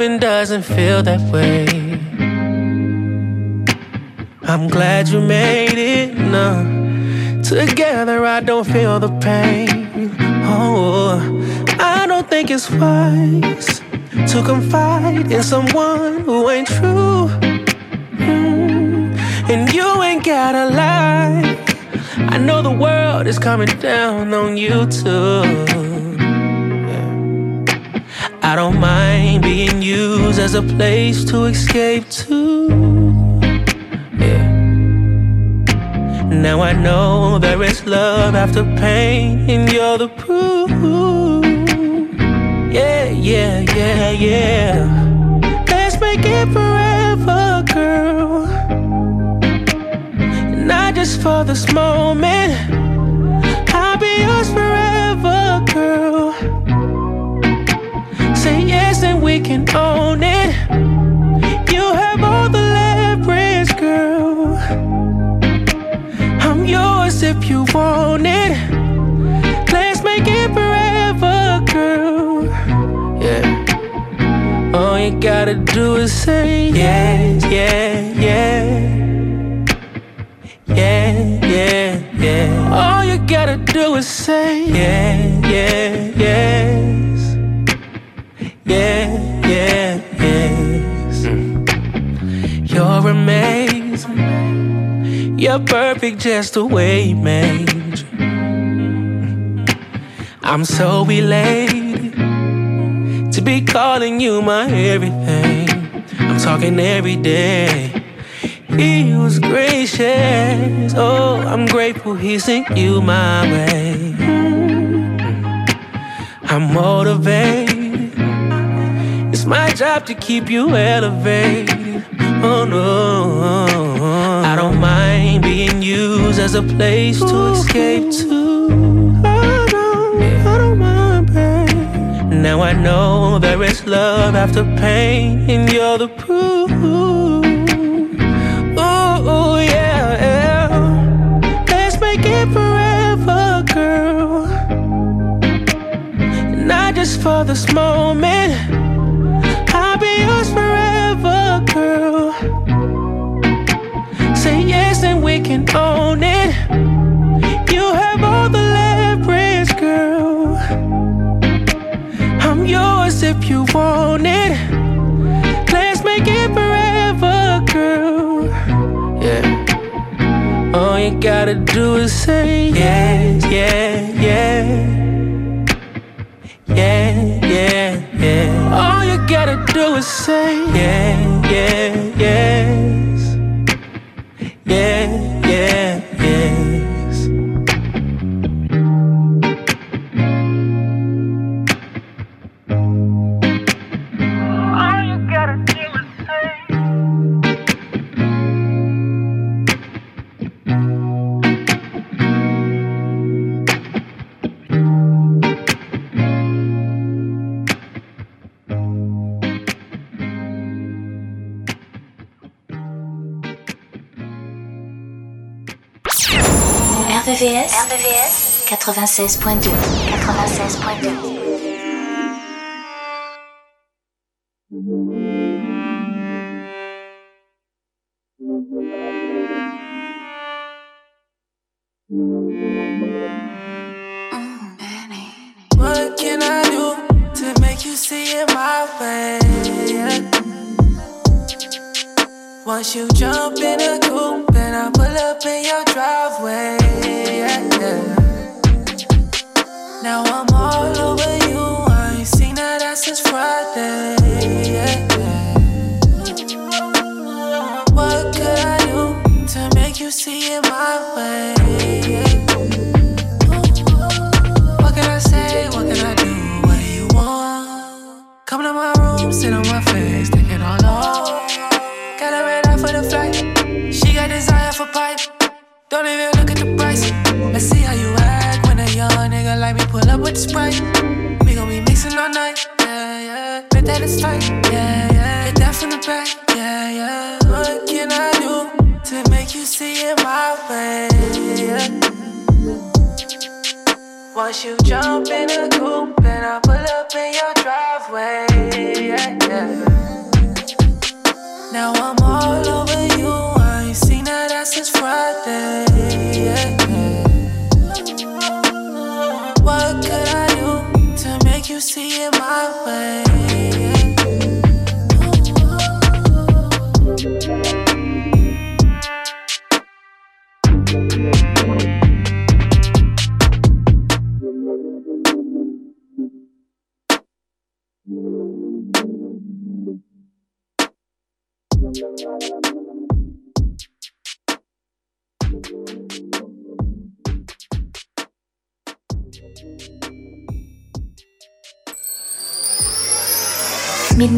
loving doesn't feel that way. I'm glad you made it. No, together I don't feel the pain. Oh, I don't think it's wise to confide in someone who ain't true. Mm, And you ain't gotta lie. I know the world is coming down on you too. I don't mind being used as a place to escape to. Yeah. Now I know there is love after pain, and you're the proof. Yeah, yeah, yeah, yeah. Let's make it forever, girl not just for this moment. We can own it. You have all the leverage, girl. I'm yours if you want it. Let's make it forever, girl. Yeah. All you gotta do is say yes, yeah, yeah. Yeah, yeah, yeah. All you gotta do is say yeah, yeah, yes. Yeah, yeah, yes. You're amazing. You're perfect just the way you made. I'm so elated to be calling you my everything. I'm talking every day. He was gracious. Oh, I'm grateful he sent you my way. I'm motivated. It's my job to keep you elevated. Oh no, I don't mind being used as a place to escape to. Oh, I don't, I don't mind, babe. Now I know there is love after pain, and you're the proof. Ooh, yeah, yeah. Let's make it forever, girl. Not just for this moment. Say and we can own it. You have all the leverage, girl. I'm yours if you want it. Let's make it forever, girl. Yeah. All you gotta do is say yes, yeah, yeah. Yeah, yeah, yeah. All you gotta do is say yeah, yeah, yes. RVVS, RVVS 96.2. 96.2. Now I'm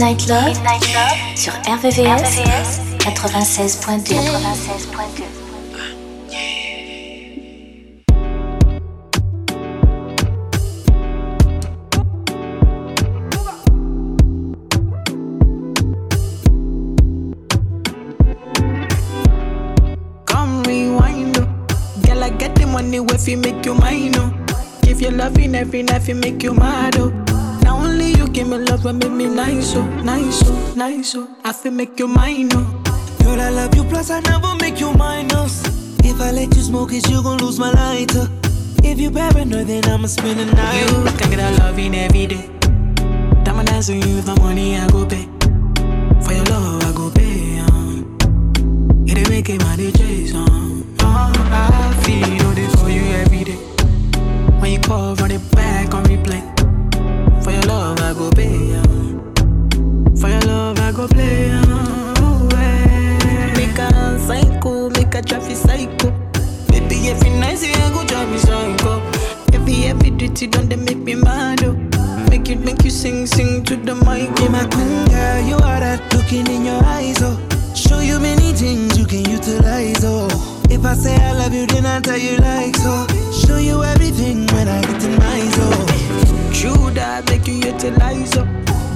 Midnight Love, sur RVVS, 96.2. 96.2. Come rewind, oh. Girl, I get the money if you make you mine, oh. Give you loving every night, you make you mad, oh. And make me nice, oh, nice, oh, nice, oh. I feel make you mine, oh. Girl, I love you, plus I never make you minus. If I let you smoke it, you gon' lose my lighter. If you paranoid, then I'ma spend the night. You can get a loving every day. Diamond dance on you, the money I go pay. For your love, I go pay. Um. It ain't making my DJs, um. Oh, I feel it for you every day. When you call, run it back on replay. Go pay. For your love, I go play. Oh. Make a psycho, make a traffic psycho. Baby, every night say I go drive me psycho. Every every duty done they make me mad. Oh. Make you make you sing sing to the mic. Be my queen, girl, you are that looking in your eyes, oh. Show you many things you can utilize, oh. If I say I love you, then I tell you like so. Oh. Show you everything when I get in my True that make you utilize up.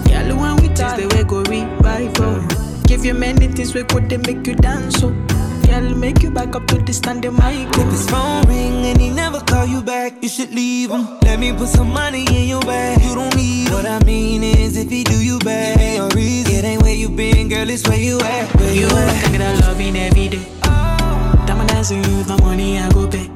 Girl, when we taste the way go revive up. Give you many things we could they make you dance up. Girl, make you back up to the standing mic. If his phone ring and he never call you back, you should leave him. Let me put some money in your bag. You don't need him. What I mean is, if he do you bad, ain't no reason. It ain't where you been, girl, it's where you at. Where you, You at? get a loving every day. Oh. Diamond dance on you, money I go pay.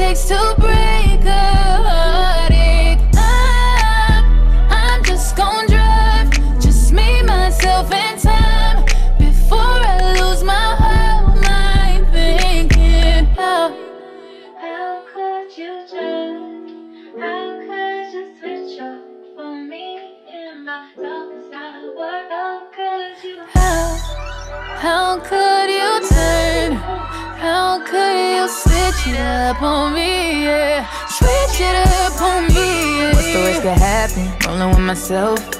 takes to break a heartache. I'm just gonna drive, just me, myself, and time before I lose my whole mind thinking how. How could you judge? How could you switch up for me and myself? It's not a. How could you? How? How could switch it up on me? Yeah, switch it up on me. Yeah. What's the worst that happen? Rolling with myself.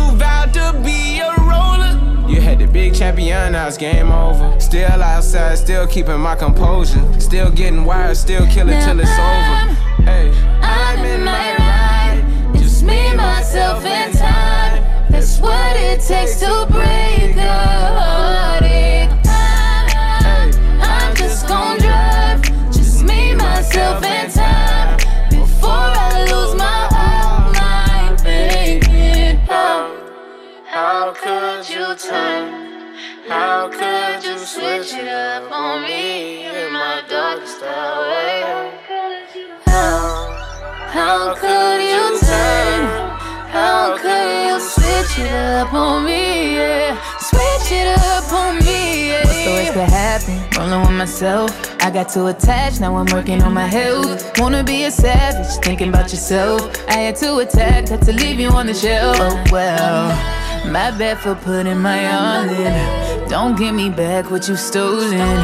vowed to be a roller. You had the big champion, now it's game over. Still outside, still keeping my composure. Still getting wired, still killing till it's over. Myself. I got too attached, now I'm working on my health. Wanna be a savage, thinking about yourself. I had to attack, had to leave you on the shelf. Oh well, my bad for putting my all in. Don't give me back what you stolen.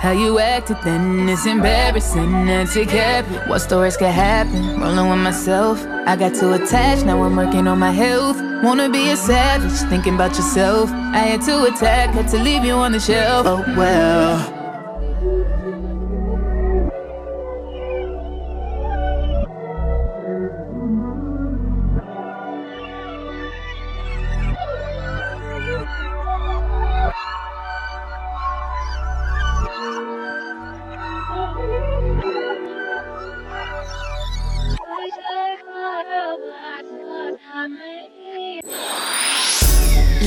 How you acted then is embarrassing and take habit. What stories could happen? Rolling with myself. I got too attached, now I'm working on my health. Wanna be a savage, thinking about yourself. I had to attack, had to leave you on the shelf. Oh well.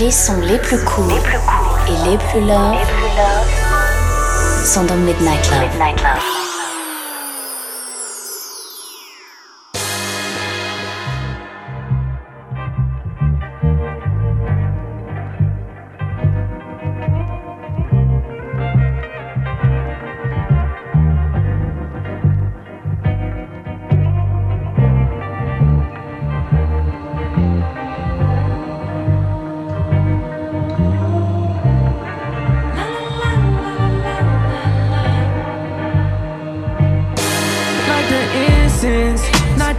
Les sons les plus courts et les plus love sont dans Midnight Love. like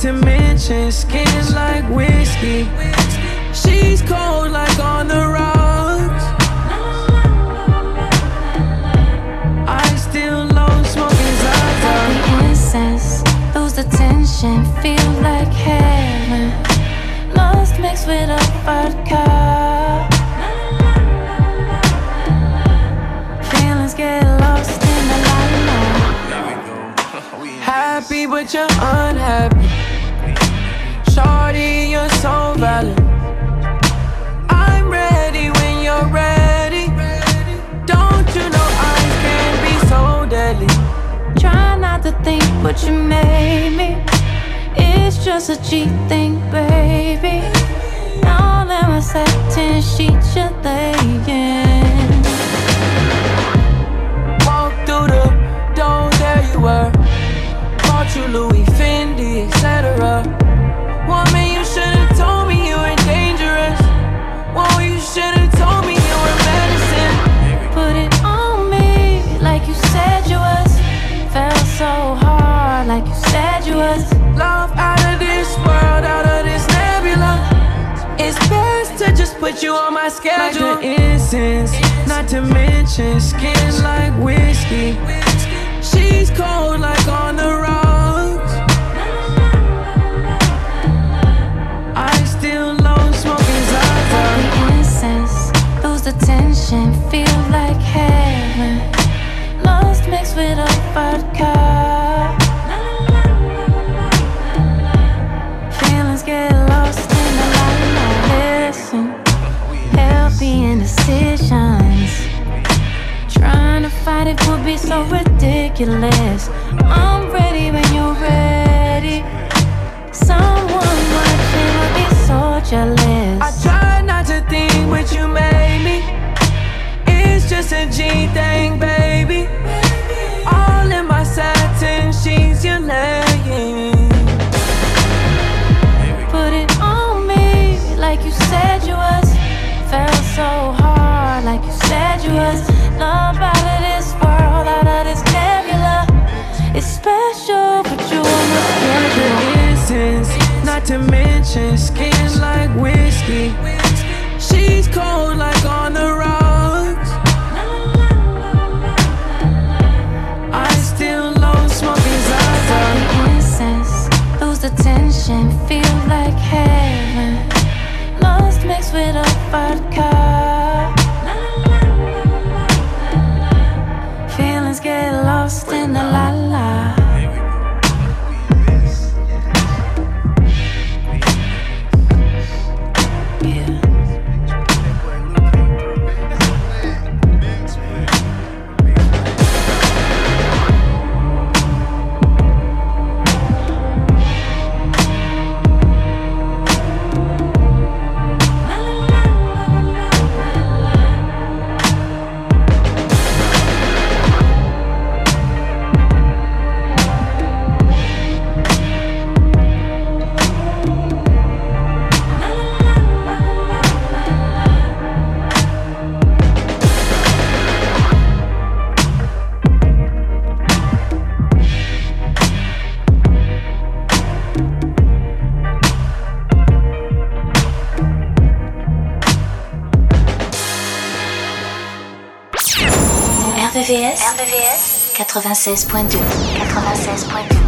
Not to mention skin like whiskey. She's cold like on the rocks. I still love smoking Zaza. the incense, lose the tension, feel like heaven. Lost mixed with a vodka. Feelings get lost in the light. Happy but you're unhappy. Valid. I'm ready when you're ready. Don't you know eyes can be so deadly? Try not to think what you made me. It's just a cheap thing, baby. All that my satin sheets you're laying. Mention skin like whiskey. She's cold like on the rocks. Ridiculous. 96.2 96.2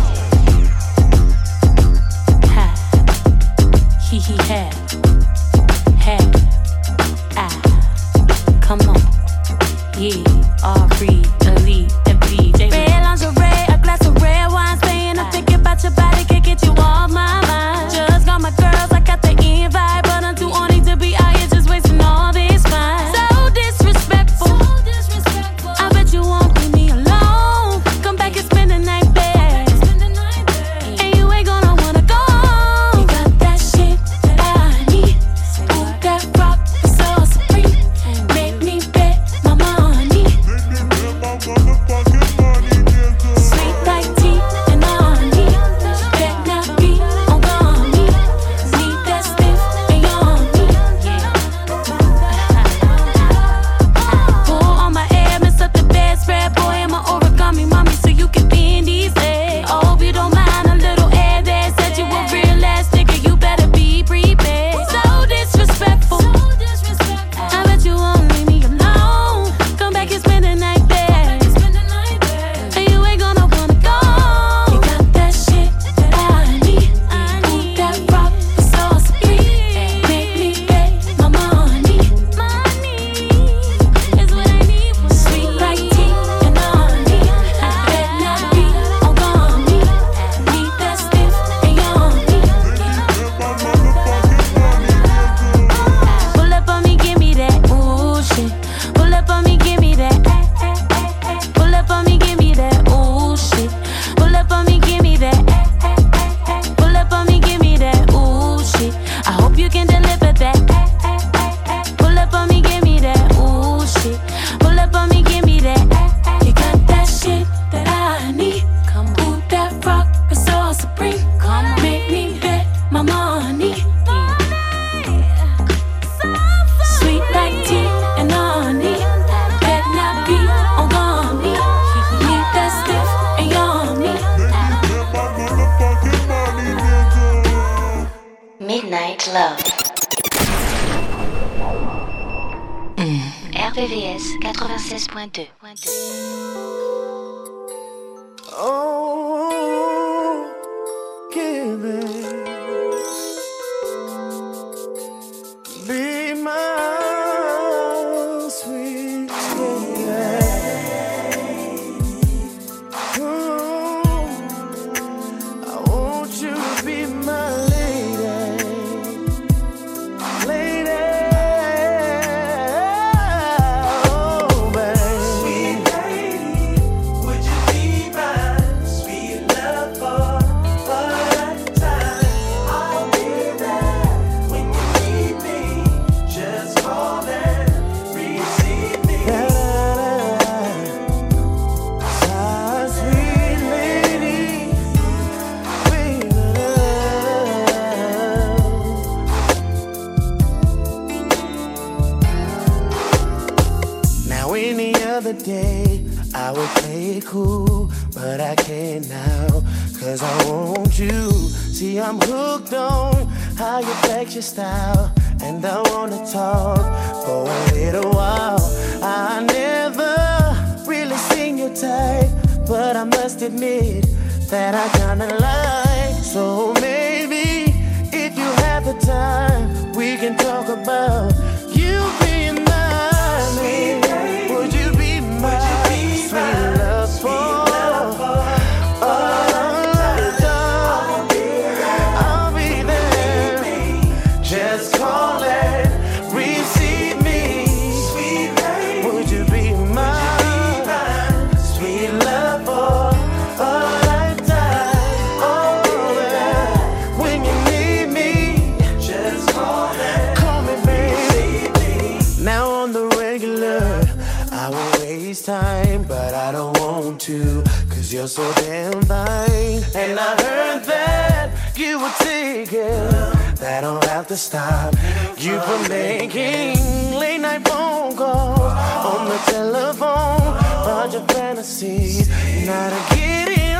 I'm hooked on how you flex your style, and I wanna talk for a little while. I never really seen your type, but I must admit that I kinda like. So maybe if you have the time, we can talk about to stop. You were making late night phone calls on the telephone. Bunch your fantasies. not to get.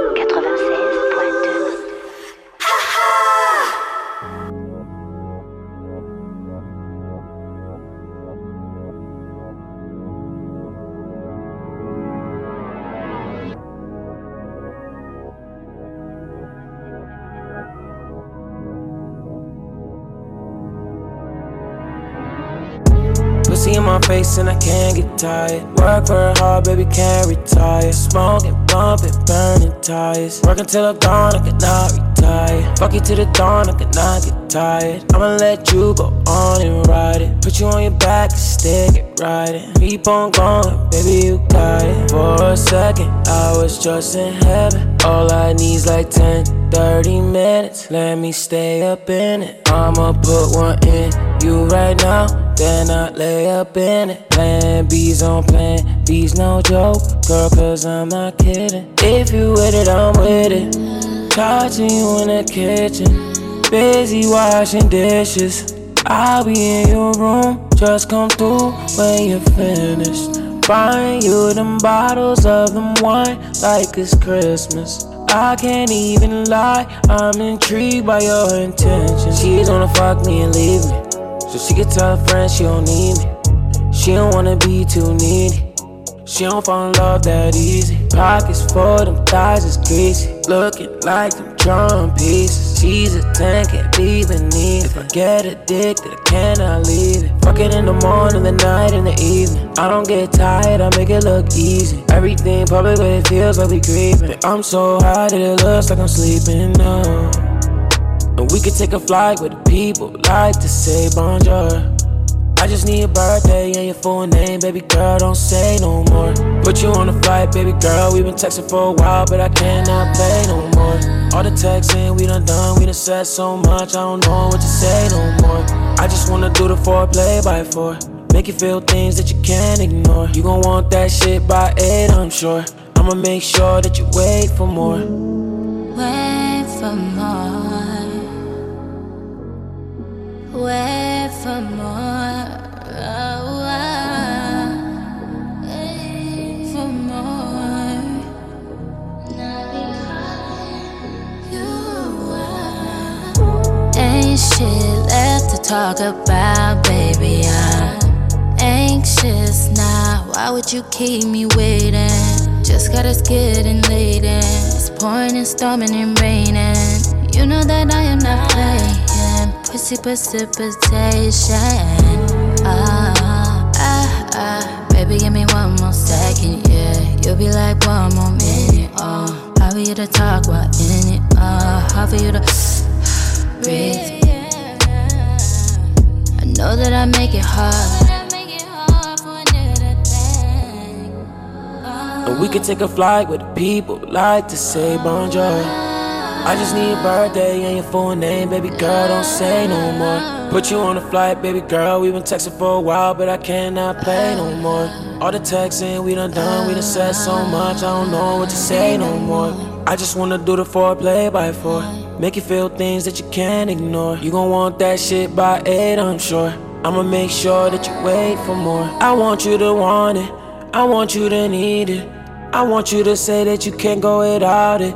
tired. Work very hard, baby, can't retire. Smoking, bumping, burning tires. Working till the dawn, I cannot retire. Fuck you to the dawn, I cannot get tired. I'ma let you go on and ride it. Put you on your back and stick it riding. Keep on going, baby, you got it. For a second, I was just in heaven. All I need's like 10, 30 minutes. Let me stay up in it. I'ma put one in you right now. Then I lay up in it. Plan B's on plan B's no joke. Girl, cause I'm not kidding. If you with it, I'm with it. Touching you in the kitchen busy washing dishes. I'll be in your room, just come through when you're finished. Buying you them bottles of them wine like it's Christmas. I can't even lie, I'm intrigued by your intentions. She's gonna fuck me and leave me, so she can tell her friends she don't need me. She don't wanna be too needy. She don't fall in love that easy. Pockets full, them thighs is greasy. Looking like them drum pieces. She's a 10, can't be beneath. If I get addicted, I cannot leave it. Fuck it in the morning, the night, and the evening. I don't get tired, I make it look easy. Everything public, but it feels like we creeping. I'm so high that it looks like I'm sleeping now. And we could take a flight with the people like to say bonjour. I just need your birthday and your full name, baby girl, don't say no more. Put you on a flight, baby girl, we've been texting for a while, but I cannot play no more. All the texting we done done, we done said so much, I don't know what to say no more. I just wanna do the foreplay by four. Make you feel things that you can't ignore. You gon' want that shit by eight, I'm sure. I'ma make sure that you wait for more. Wait for more. Wait for more. Oh, Nothing You are Ain't shit left to talk about, baby. I'm anxious now. Why would you keep me waiting? Just got us getting late and it's pouring and storming and raining. You know that I am not playing. Precipitation. Ah, ah, ah. Baby, give me one more second, yeah. You'll be like one more minute, oh. How for you to talk while in it, uh. How for you to breathe I Know that I make it hard. And we could take a flight with the people like to say bonjour. I just need your birthday and your full name, baby girl, don't say no more. Put you on a flight, baby girl, we've been texting for a while, but I cannot play no more. All the texting we done done, we done said so much, I don't know what to say no more. I just wanna do the foreplay by four. Make you feel things that you can't ignore. You gon' want that shit by eight, I'm sure. I'ma make sure that you wait for more. I want you to want it. I want you to need it. I want you to say that you can't go without it.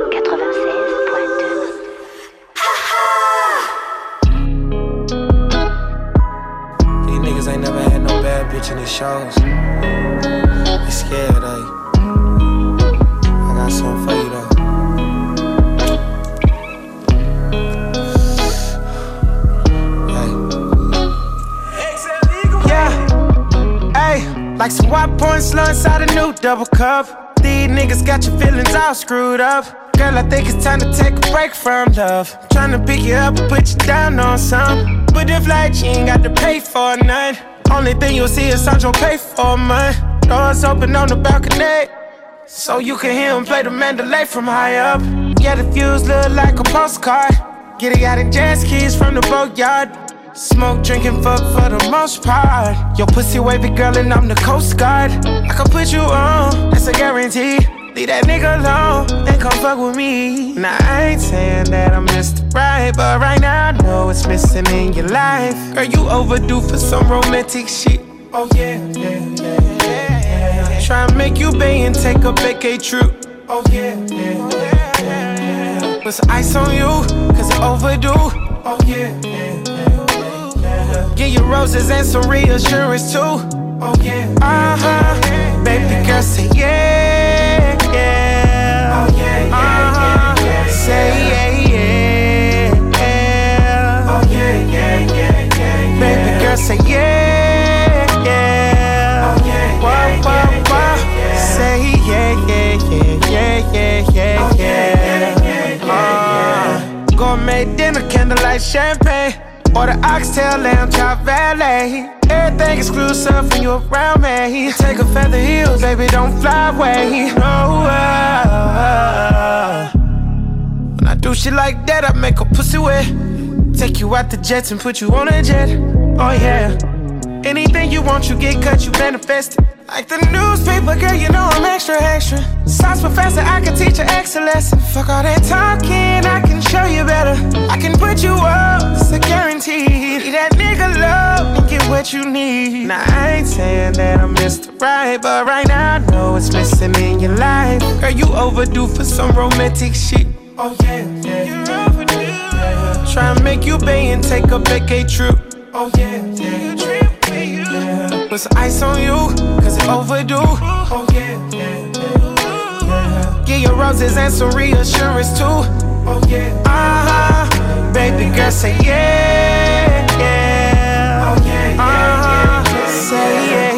cuff. These niggas got your feelings all screwed up. Girl, I think it's time to take a break from love. Tryna pick you up and put you down on some. But if like you ain't got to pay for none. Only thing you'll see is Sancho pay for mine. Doors open on the balcony. So you can hear him play the Mandalay from high up. Yeah, the fuse look like a postcard. Get it out in jazz keys from the boatyard. Smoke, drinking, fuck for the most part. Your pussy wavy girl, and I'm the Coast Guard. I can put you on, that's a guarantee. Leave that nigga alone and come fuck with me. Now I ain't saying that I'm Mr. Right, but right now I know it's missing in your life. Girl, you overdue for some romantic shit. Oh yeah, yeah, yeah, yeah. yeah. Try and make you bay and take a vacay trip. Oh yeah, yeah, yeah, yeah. Put some ice on you, cause it's overdue. Oh yeah, yeah yeah, yeah. Give you roses and some reassurance too. Oh yeah, uh huh. Baby girl, say yeah, yeah. Oh yeah, yeah, uh-huh. yeah, yeah, Say yeah, yeah, yeah. Oh yeah, yeah, yeah, yeah. Baby girl, say yeah, yeah. Oh yeah, yeah, yeah, yeah, yeah. Say yeah, yeah, yeah, yeah, yeah, yeah, yeah. Uh, gourmet dinner, candlelight champagne. Or the oxtail lamb chop valet. Everything exclusive when you around me. Take a feather heels, baby, don't fly away. No, uh, when I do shit like that, I make a pussy wet. Take you out the jets and put you on a jet. Oh yeah. Anything you want, you get cut, you manifest it. Like the newspaper, girl, you know I'm extra, extra. Science professor, I can teach you excellence. Fuck all that talking, I can show you better. I can put you up, it's a guarantee. Be That nigga love and get what you need. Now, I ain't saying that I'm Mr. Right, but right now I know it's missing in your life. Girl, you overdue for some romantic shit. Oh, yeah, yeah. You're overdue. Yeah. Try and make you pay and take a vacay trip. Oh, yeah, yeah. Put some ice on you, cause it's overdue. Oh, yeah, yeah, yeah. yeah. Give you roses and some reassurance too. Oh, yeah. Uh huh. Baby girl, say yeah, yeah. Oh, yeah, yeah, uh-huh. yeah, yeah. Say yeah,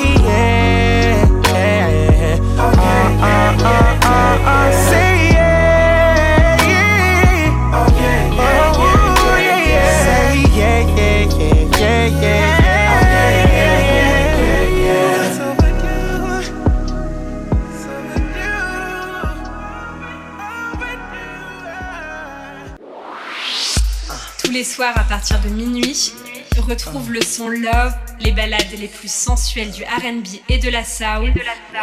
les soirs à partir de minuit, retrouve le son Love, les balades les plus sensuelles du RB et de la soul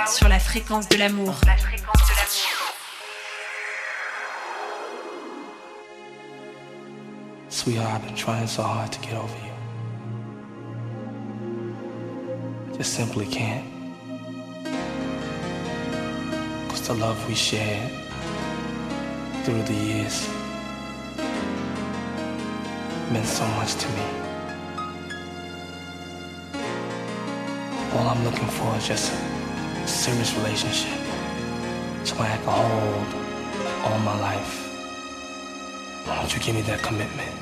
sur la fréquence de l'amour. Sweetheart, I've been trying so hard to get over you. I just simply can't. Cause the love we shared through the years meant so much to me. All I'm looking for is just a serious relationship. Somebody I can hold all my life. Why don't you give me that commitment?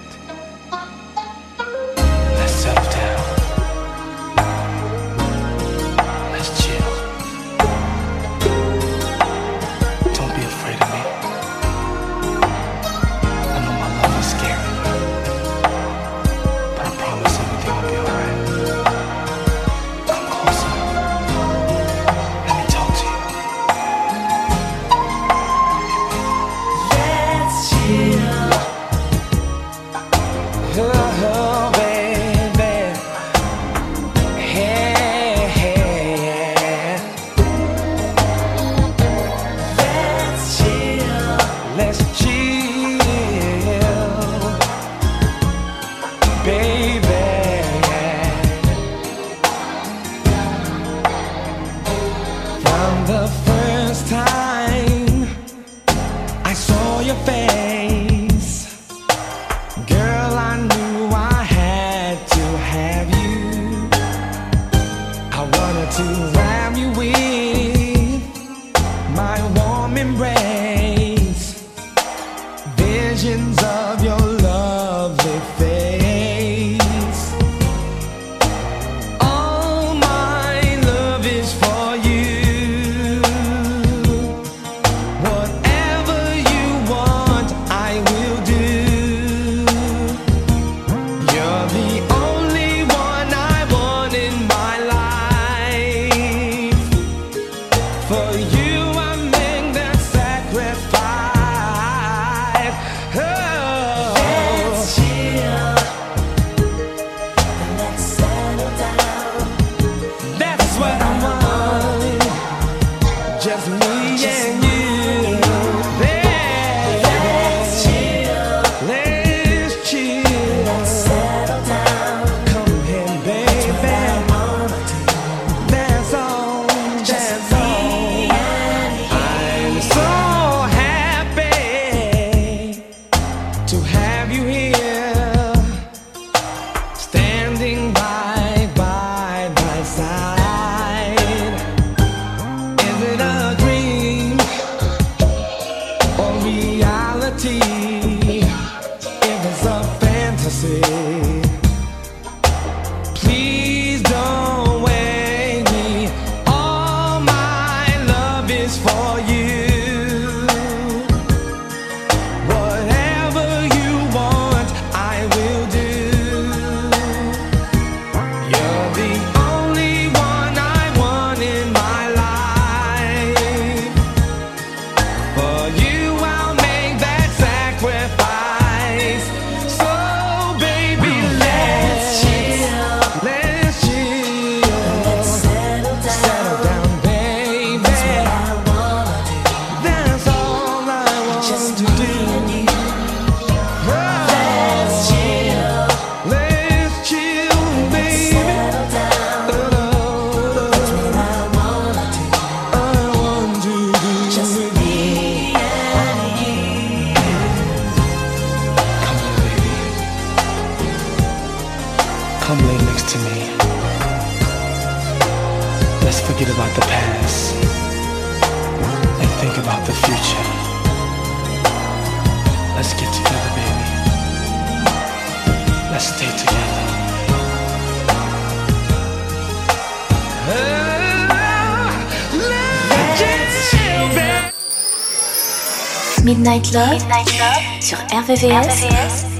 Midnight Love, sur RVVS,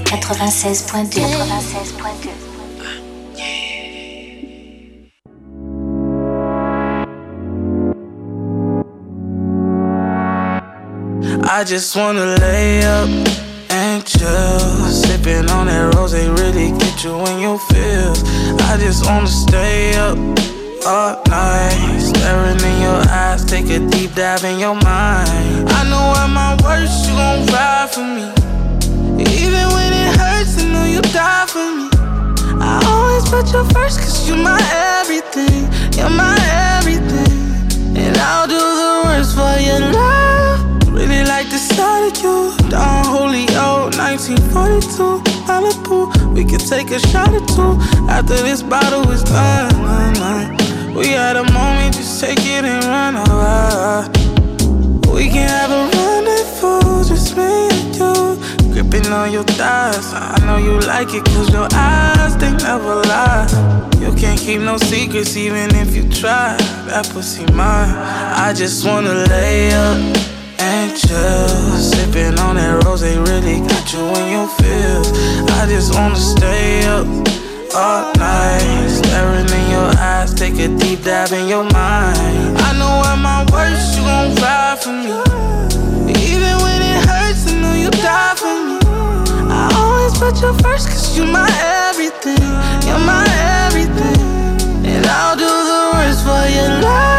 96.2. I just wanna lay up and chill. Sipping on that rose, they really get you in your feels. I just wanna stay up all night. Staring in your eyes, take a deep dive in your mind. I know at my worst, you gon' ride for me. Even when it hurts, I know you die for me. I always put you first, cause you're my everything. You're my everything. And I'll do the worst for your love. Really like the sight of you. Don Julio, 1942, Malibu. We could take a shot or two after this bottle is done. We had a moment, just take it and run away. We can have a rendezvous, just me and you. Gripping on your thighs. I know you like it, cause your eyes, they never lie. You can't keep no secrets, even if you try. That pussy mine. I just wanna lay up and chill. Sipping on that rose, they really got you in your feels. I just wanna stay up all night. Staring in your eyes, take a deep dive in your mind. I know at my worst, you gon' ride for me. Even when it hurts, I know you die for me. I always put you first, cause you're my everything. You're my everything. And I'll do the worst for your love.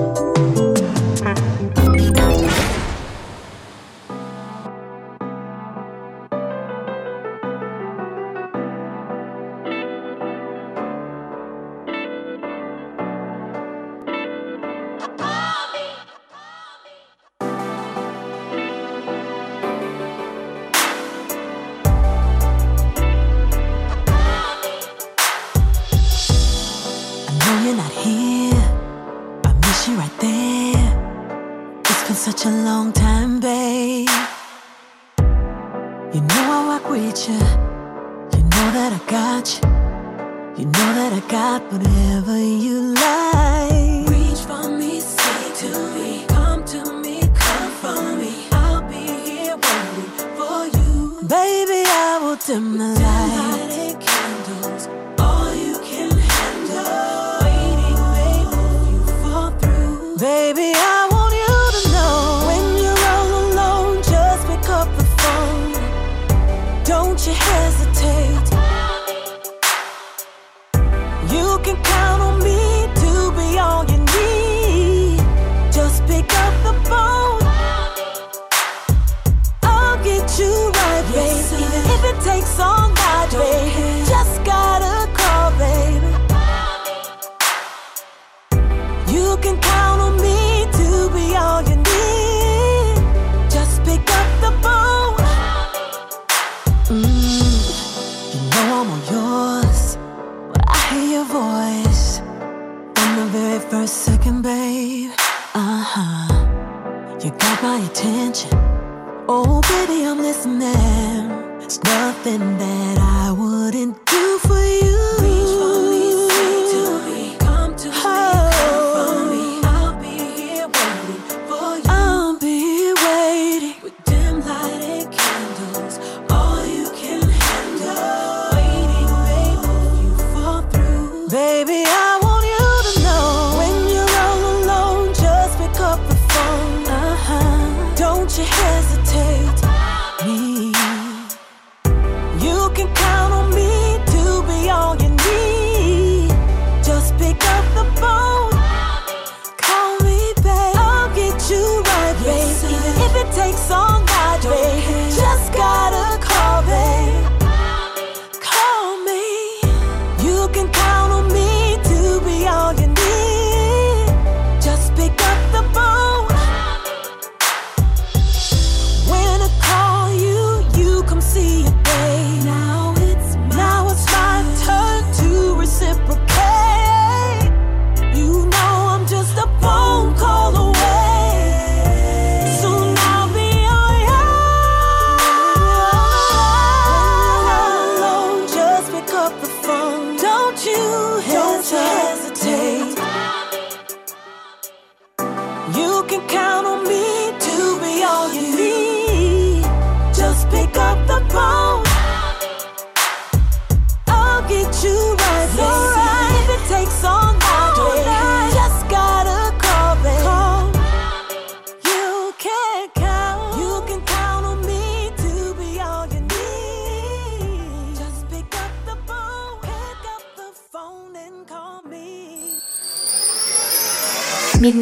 such a long time, babe. You know I walk with you. You know that I got you. You know that I got whatever you like. Reach for me, say to me, come to me, come for me. I'll be here waiting for you, baby. I will dim the light. my attention. Oh, baby, I'm listening. It's nothing that I wouldn't do for you.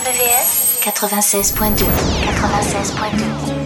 RVVS 96.2 96.2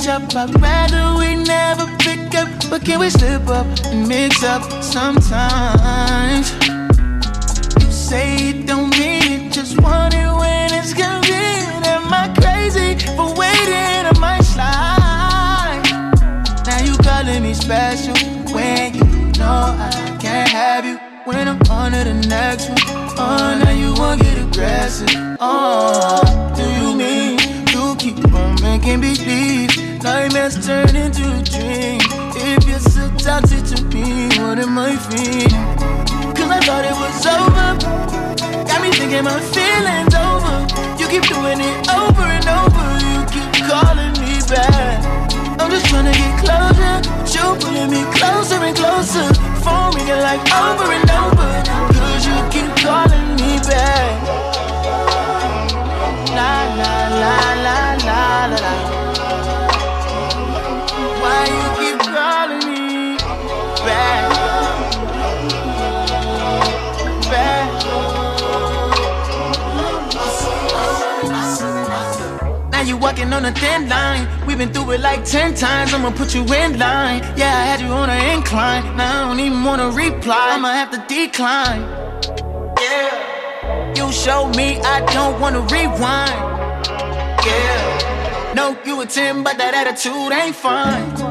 switch up. I'd rather we never pick up, but can we slip up and mix up sometimes? You say it don't mean it, just want it when it's convenient. Am I crazy for waiting? I might slide. Now you calling me special when you know I can't have you. When I'm on to the next one, oh, now you won't get aggressive. Oh, do you mean? you keep on making me leave. Nightmares turn into a dream. If you're so toxic to me, what am I feeling? Cause I thought it was over. Got me thinking my feelings over. You keep doing it over and over. You keep calling me back. I'm just trying to get closure. but you're pulling me closer and closer. Phone ringing like over and over. Cause you keep calling me back. La la la la la la. Walking on a thin line. We've been through it like ten times. I'ma put you in line. Yeah, I had you on an incline. Now I don't even wanna reply. I'ma have to decline. Yeah, you showed me I don't wanna rewind. Yeah, no, you a 10, but that attitude ain't fine.